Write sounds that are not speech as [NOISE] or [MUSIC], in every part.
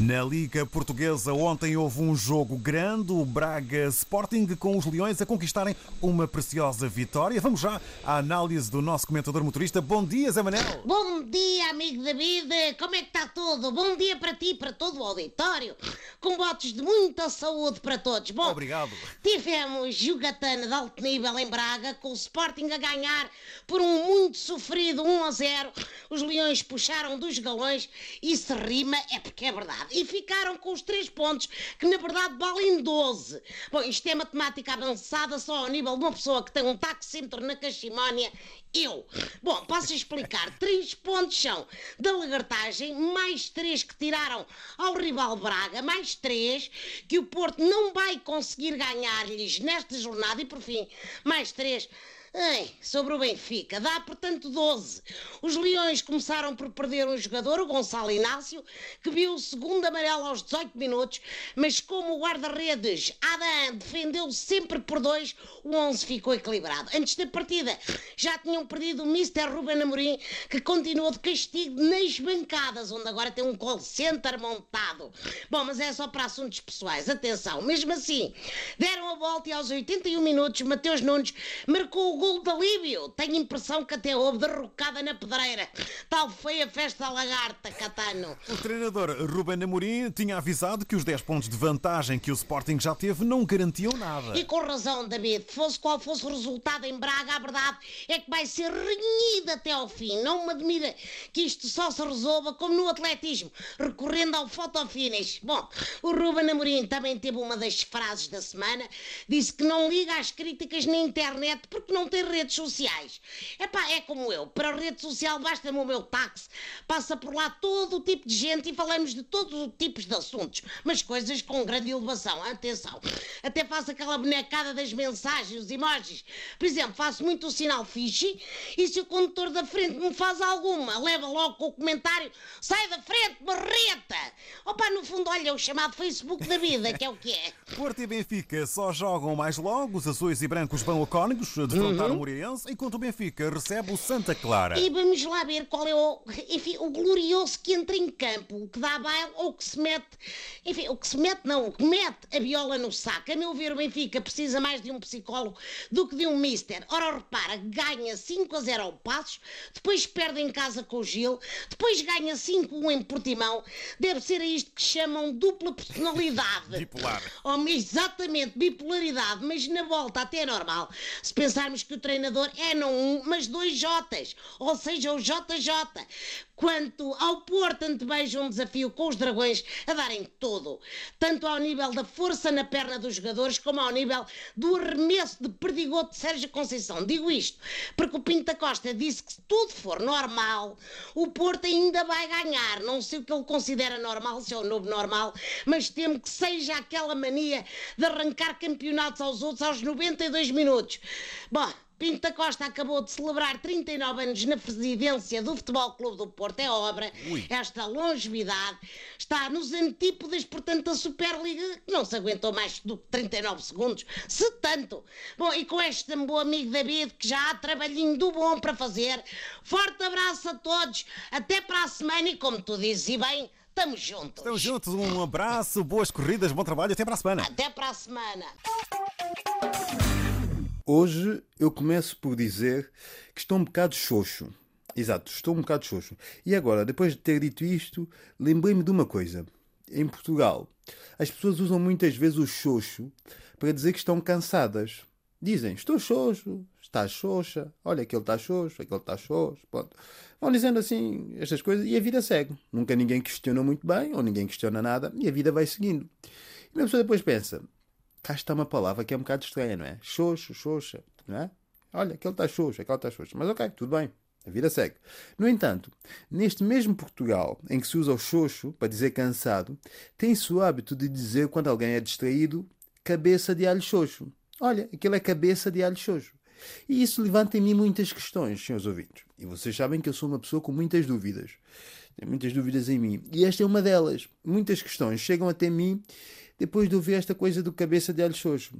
Na Liga Portuguesa, ontem houve um jogo grande, o Braga Sporting, com os Leões a conquistarem uma preciosa vitória. Vamos já à análise do nosso comentador motorista. Bom dia, Zé Manel. Bom dia, amigo David. Como é que está tudo? Bom dia para ti e para todo o auditório. Com votos de muita saúde para todos. Bom, Obrigado. tivemos jogatana de alto nível em Braga, com o Sporting a ganhar por um muito sofrido 1 a 0. Os Leões puxaram dos galões e se rima é porque é verdade. E ficaram com os três pontos, que na verdade valem 12. Bom, isto é matemática avançada só ao nível de uma pessoa que tem um taxímetro na cachimónia eu. Bom, posso explicar. [LAUGHS] Três pontos são da lagartagem, mais três que tiraram ao rival Braga, mais três que o Porto não vai conseguir ganhar-lhes nesta jornada e, por fim, mais três. Sobre o Benfica, dá portanto 12. Os Leões começaram por perder um jogador, o Gonçalo Inácio, que viu o segundo amarelo aos 18 minutos, mas como o guarda-redes Adam defendeu sempre por dois, o 11 ficou equilibrado. Antes da partida, já tinham perdido o Mr. Ruben Amorim, que continuou de castigo nas bancadas, onde agora tem um call center montado. Bom, mas é só para assuntos pessoais. Atenção, mesmo assim, deram a volta e aos 81 minutos, Mateus Nunes marcou o gol de alívio. Tenho impressão que até houve derrocada na pedreira. Tal foi a festa da lagarta, Catano. O treinador Ruben Amorim tinha avisado que os 10 pontos de vantagem que o Sporting já teve não garantiam nada. E com razão, David. Fosse qual fosse o resultado em Braga, a verdade é que vai ser renhida até ao fim. Não me admira que isto só se resolva como no atletismo, recorrendo ao fotofinish. Bom, o Ruben Amorim também teve uma das frases da semana. Disse que não liga às críticas na internet porque não tem redes sociais. Epá, é como eu. Para a rede social basta-me o meu táxi. Passa por lá todo o tipo de gente e falamos de todos os tipos de assuntos. Mas coisas com grande elevação. Atenção. Até faço aquela bonecada das mensagens, os emojis. Por exemplo, faço muito o sinal fixe e se o condutor da frente me faz alguma, leva logo com o comentário sai da frente, barreta! Opa, no fundo, olha, o chamado Facebook da vida, que é o que é. Porto e Benfica só jogam mais logo. Os azuis e brancos vão a Cónigos defrontar o Moreirense, enquanto o Benfica recebe o Santa Clara. E vamos lá ver qual é o, enfim, o glorioso que entra em campo, o que dá baile ou o que se mete, enfim, o que se mete não, o que mete a viola no saco. A meu ver, o Benfica precisa mais de um psicólogo do que de um mister. Ora, repara, ganha 5 a 0 ao Passos, depois perde em casa com o Gil, depois ganha 5-1 em Portimão. Deve ser a isto que chamam dupla personalidade. [LAUGHS] Bipolar. Oh, exatamente, bipolaridade, mas na volta até é normal. Se pensarmos que o treinador é não um, mas dois Jotas, ou seja, o JJ. Quanto ao Porto, antevejo um desafio com os dragões a darem tudo, tanto ao nível da força na perna dos jogadores, como ao nível do arremesso de perdigoto de Sérgio Conceição. Digo isto porque o Pinto da Costa disse que se tudo for normal, o Porto ainda vai ganhar. Não sei o que ele considera normal, se é o novo normal, mas temo que seja aquela mania de arrancar campeonatos aos outros aos 92 minutos. Bom, Pinto da Costa acabou de celebrar 39 anos na presidência do Futebol Clube do Porto. É obra. Ui. Esta longevidade está nos antípodas, portanto, da Superliga, que não se aguentou mais do que 39 segundos, se tanto. Bom, e com este meu amigo David, que já há trabalhinho do bom para fazer, forte abraço a todos, até para a semana e, como tu dizes, e bem, estamos juntos. Estamos juntos, um abraço, boas corridas, bom trabalho, até para a semana. Até para a semana. Hoje eu começo por dizer que estou um bocado xoxo. Exato, estou um bocado xoxo. E agora, depois de ter dito isto, lembrei-me de uma coisa. Em Portugal, as pessoas usam muitas vezes o xoxo para dizer que estão cansadas. Dizem, estou xoxo, está xoxa, olha, aquele está xoxo, aquele está xoxo. Pronto. Vão dizendo assim estas coisas e a vida segue. Nunca ninguém questiona muito bem, ou ninguém questiona nada, e a vida vai seguindo. E a pessoa depois pensa, cá está uma palavra que é um bocado estranha, não é? Xoxo, xoxa, não é? Olha, aquele está xoxo, aquele está xoxo. Mas ok, tudo bem. A vida segue. No entanto, neste mesmo Portugal, em que se usa o xoxo para dizer cansado, tem-se o hábito de dizer quando alguém é distraído, cabeça de alho xoxo. Olha, aquilo é cabeça de alho xoxo. E isso levanta em mim muitas questões, senhores ouvintes. E vocês sabem que eu sou uma pessoa com muitas dúvidas. Tenho muitas dúvidas em mim. E esta é uma delas. Muitas questões chegam até mim depois de ouvir esta coisa do cabeça de alho xoxo.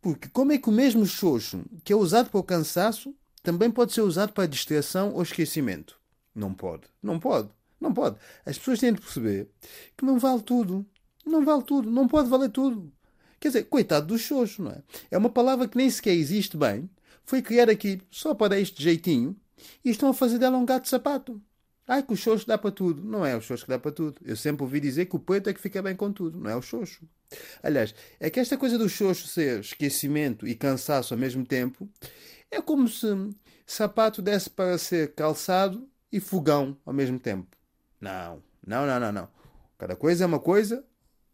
Porque como é que o mesmo xoxo, que é usado para o cansaço, também pode ser usado para distração ou esquecimento? Não pode. Não pode. Não pode. As pessoas têm de perceber que não vale tudo. Não vale tudo. Não pode valer tudo. Quer dizer, coitado do xoxo, não é? É uma palavra que nem sequer existe bem. Foi criada aqui só para este jeitinho e estão a fazer dela um gato de sapato. Ai, que o xoxo dá para tudo. Não é o xoxo que dá para tudo. Eu sempre ouvi dizer que o preto é que fica bem com tudo, não é o xoxo. Aliás, é que esta coisa do xoxo ser esquecimento e cansaço ao mesmo tempo é como se sapato desse para ser calçado e fogão ao mesmo tempo. Não, não, não, não, não. Cada coisa é uma coisa,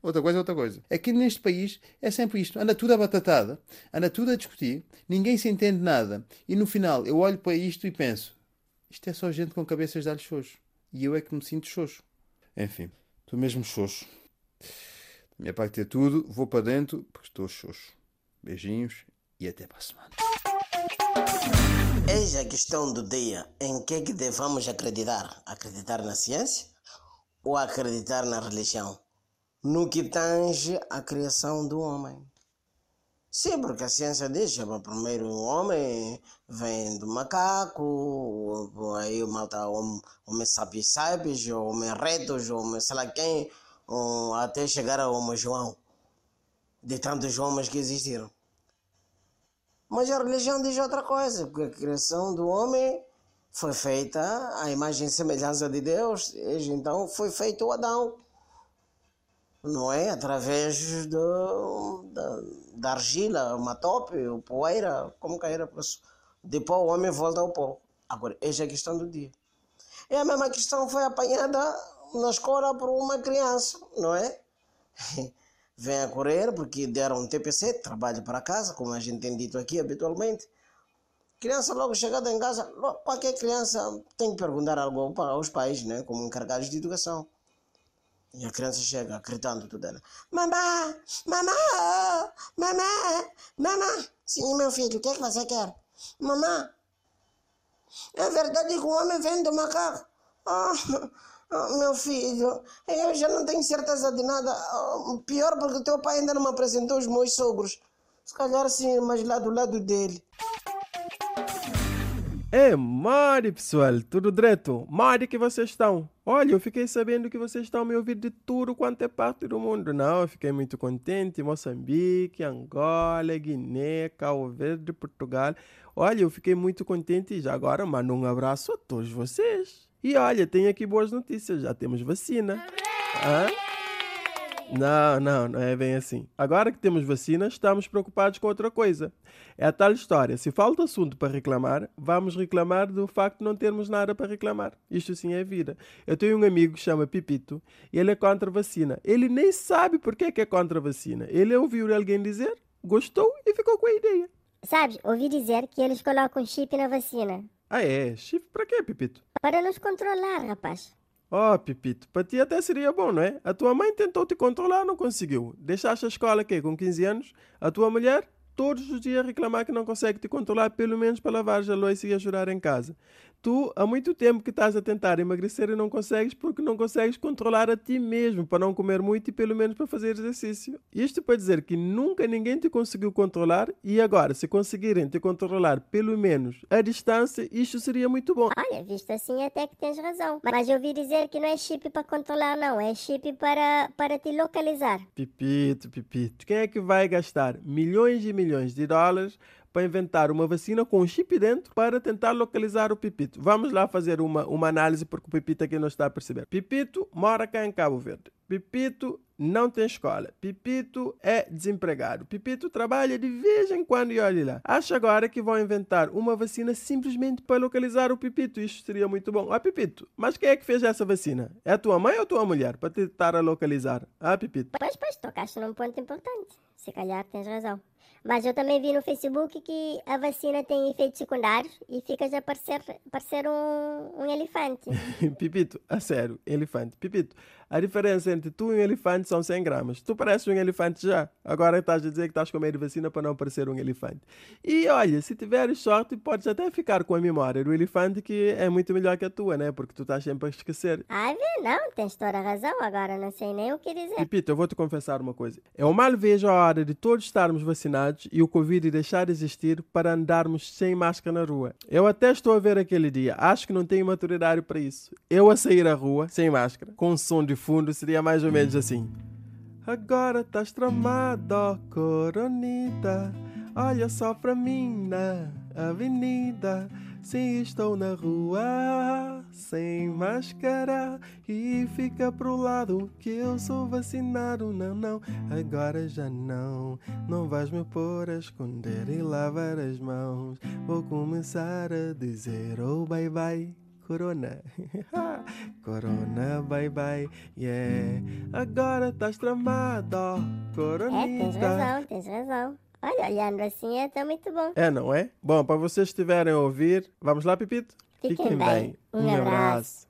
outra coisa é outra coisa. Aqui neste país é sempre isto. Anda tudo a batatada, anda tudo a discutir, ninguém se entende nada. E no final eu olho para isto e penso: isto é só gente com cabeças de alho xoxo. E eu é que me sinto xoxo. Enfim, estou mesmo xoxo. Da minha parte é tudo, vou para dentro porque estou xoxo. Beijinhos e até para a semana. Eis a questão do dia. Em que é que devemos acreditar? Acreditar na ciência ou acreditar na religião? No que tange a criação do homem. Sim, porque a ciência diz que primeiro o homem vem do macaco, aí o malta, homem, homem sapiens sapiens, homem retos, homem sei lá quem, até chegar ao homem João, de tantos homens que existiram. Mas a religião diz outra coisa, porque a criação do homem foi feita à imagem e semelhança de Deus, então foi feito o Adão não é? Através do, da, da argila, uma tope, o poeira, como cair Depois o homem volta ao pó. Agora, essa é a questão do dia. E a mesma questão foi apanhada na escola por uma criança, não é? [LAUGHS] Vem a correr porque deram um TPC, trabalho para casa, como a gente tem dito aqui habitualmente. Criança logo chegada em casa, qualquer criança tem que perguntar algo aos pais, né? como encarregados de educação. E a criança chega gritando tudo ela. Mamá, mamá, mamá, mamá. Sim, meu filho, o que é que você quer? Mamá, é verdade que o homem vem do macaco. Oh, oh, meu filho, eu já não tenho certeza de nada. Oh, pior porque teu pai ainda não me apresentou os meus sogros. Se calhar sim, mas lá do lado dele. É, Mari, pessoal, tudo direto? Mari que vocês estão? Olha, eu fiquei sabendo que vocês estão me ouvindo de tudo quanto é parte do mundo. Não, eu fiquei muito contente. Moçambique, Angola, Guiné, Cabo Verde, Portugal. Olha, eu fiquei muito contente e já agora mando um abraço a todos vocês. E olha, tem aqui boas notícias, já temos vacina. Hã? Não, não, não é bem assim. Agora que temos vacina, estamos preocupados com outra coisa. É a tal história: se falta assunto para reclamar, vamos reclamar do facto de não termos nada para reclamar. Isto sim é vida. Eu tenho um amigo que chama Pipito e ele é contra a vacina. Ele nem sabe por que é contra a vacina. Ele ouviu alguém dizer, gostou e ficou com a ideia. Sabe, ouvi dizer que eles colocam chip na vacina. Ah, é? Chip para quê, Pipito? Para nos controlar, rapaz. Oh, Pipito, para ti até seria bom, não é? A tua mãe tentou te controlar, não conseguiu. Deixaste a escola aqui com 15 anos? A tua mulher todos os dias reclamar que não consegue te controlar, pelo menos para lavar a louça e ajudar em casa. Tu, há muito tempo que estás a tentar emagrecer e não consegues porque não consegues controlar a ti mesmo para não comer muito e pelo menos para fazer exercício. Isto para dizer que nunca ninguém te conseguiu controlar e agora, se conseguirem te controlar pelo menos a distância, isto seria muito bom. Olha, visto assim até que tens razão. Mas eu ouvi dizer que não é chip para controlar, não. É chip para, para te localizar. Pipito, pipito. Quem é que vai gastar milhões e milhões de dólares para inventar uma vacina com um chip dentro para tentar localizar o Pipito. Vamos lá fazer uma, uma análise porque o Pipito aqui não está a perceber. Pipito mora cá em Cabo Verde. Pipito não tem escola. Pipito é desempregado. Pipito trabalha de vez em quando e olhe lá. Acha agora que vão inventar uma vacina simplesmente para localizar o Pipito. Isso seria muito bom. Ah, Pipito, mas quem é que fez essa vacina? É a tua mãe ou a tua mulher para tentar a localizar? Ah, Pipito. Pois, pois, tocaste num ponto importante. Se calhar tens razão. Mas eu também vi no Facebook que a vacina tem efeitos secundários e ficas a parecer, parecer um, um elefante. [LAUGHS] Pipito, a sério, elefante. Pipito, A diferença entre tu e um elefante são 100 gramas. Tu pareces um elefante já. Agora estás a dizer que estás com medo de vacina para não parecer um elefante. E olha, se tiveres sorte, podes até ficar com a memória do elefante que é muito melhor que a tua, né? Porque tu estás sempre a esquecer. Vê, não, tens toda a razão. Agora não sei nem o que dizer. E Pita, eu vou te confessar uma coisa. Eu mal vejo a hora de todos estarmos vacinados e o Covid deixar de existir para andarmos sem máscara na rua. Eu até estou a ver aquele dia. Acho que não tenho maturidade para isso. Eu a sair à rua sem máscara, com som de fundo, seria mais ou menos assim. Agora estás tramado, ó coronita. Olha só pra mim na avenida. Sim, estou na rua sem máscara e fica pro lado que eu sou vacinado. Não, não, agora já não. Não vais me pôr a esconder e lavar as mãos. Vou começar a dizer oh bye bye. Corona, [LAUGHS] Corona, bye bye, yeah. Agora estás tramado, ó, É, tens razão, tens razão. Olha, olhando assim é tão muito bom. É, não é? Bom, para vocês estiverem a ouvir, vamos lá, Pipito? Fiquem bem. Um abraço.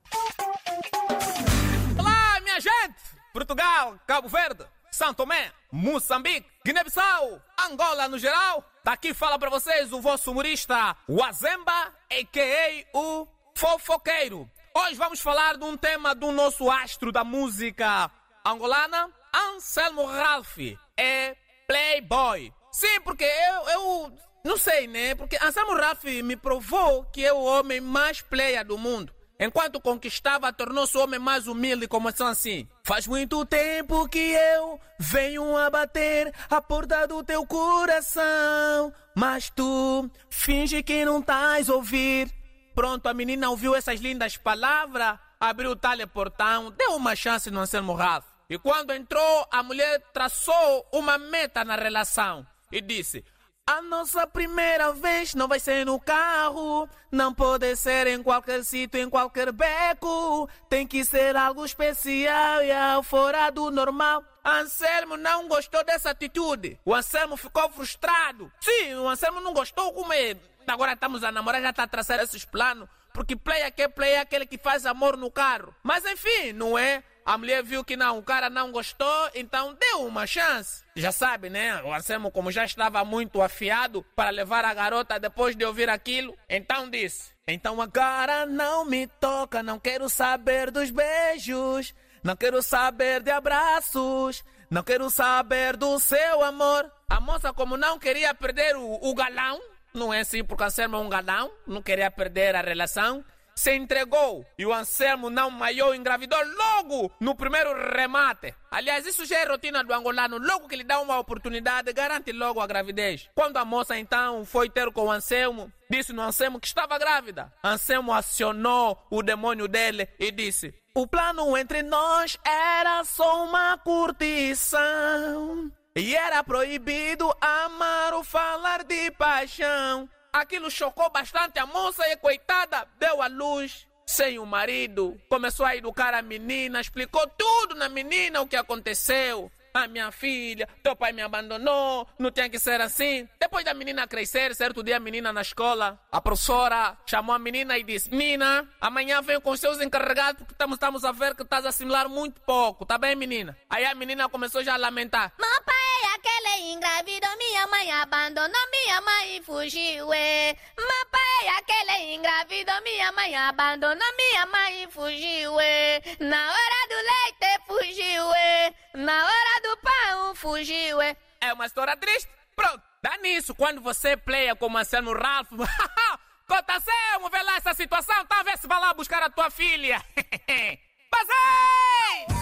Olá, minha gente! Portugal, Cabo Verde, São Tomé, Moçambique, Guiné-Bissau, Angola no geral. Daqui fala para vocês o vosso humorista Wazemba, a.k.a. o Fofoqueiro. Hoje vamos falar de um tema do nosso astro da música angolana, Anselmo Ralph. É Playboy. Sim, porque eu, eu não sei, né? Porque Anselmo Ralph me provou que é o homem mais player do mundo. Enquanto conquistava, tornou-se o homem mais humilde, como assim. Faz muito tempo que eu venho a bater a porta do teu coração. Mas tu finge que não estás a ouvir. Pronto, a menina ouviu essas lindas palavras, abriu o teleportão, deu uma chance no Anselmo Ralph. E quando entrou, a mulher traçou uma meta na relação e disse: A nossa primeira vez não vai ser no carro, não pode ser em qualquer sítio, em qualquer beco. Tem que ser algo especial e fora do normal. Anselmo não gostou dessa atitude. O Anselmo ficou frustrado. Sim, o Anselmo não gostou como é. Agora estamos a namorar, já está a traçar esses planos. Porque player que é player é aquele que faz amor no carro. Mas enfim, não é? A mulher viu que não, o cara não gostou, então deu uma chance. Já sabe, né? O Anselmo, como já estava muito afiado para levar a garota depois de ouvir aquilo, então disse: Então agora não me toca, não quero saber dos beijos, não quero saber de abraços, não quero saber do seu amor. A moça, como não queria perder o, o galão, não é assim, porque Anselmo é um galão, não queria perder a relação se entregou e o Anselmo não maiou, engravidou logo no primeiro remate. Aliás, isso já é rotina do angolano. Logo que lhe dá uma oportunidade, garante logo a gravidez. Quando a moça então foi ter com o Anselmo, disse no Anselmo que estava grávida. Anselmo acionou o demônio dele e disse: O plano entre nós era só uma curtição. E era proibido amar ou falar de paixão. Aquilo chocou bastante a moça e, coitada, deu à luz sem o marido. Começou a educar a menina, explicou tudo na menina o que aconteceu. A minha filha, teu pai me abandonou, não tinha que ser assim. Depois da menina crescer, certo dia a menina na escola, a professora chamou a menina e disse: Menina, amanhã venho com os seus encarregados porque estamos, estamos a ver que estás a assimilar muito pouco, tá bem, menina? Aí a menina começou já a lamentar: Meu pai aquele engravidou, minha mãe abandonou, minha mãe fugiu, é. Meu pai aquele engravidou, minha mãe abandonou, minha mãe fugiu, é. Na fugiu, é. É uma história triste. Pronto, dá nisso. Quando você playa como Anselmo Ralph. [LAUGHS] Cotação, vê lá essa situação, tá? Vê se lá buscar a tua filha. [LAUGHS] Passei!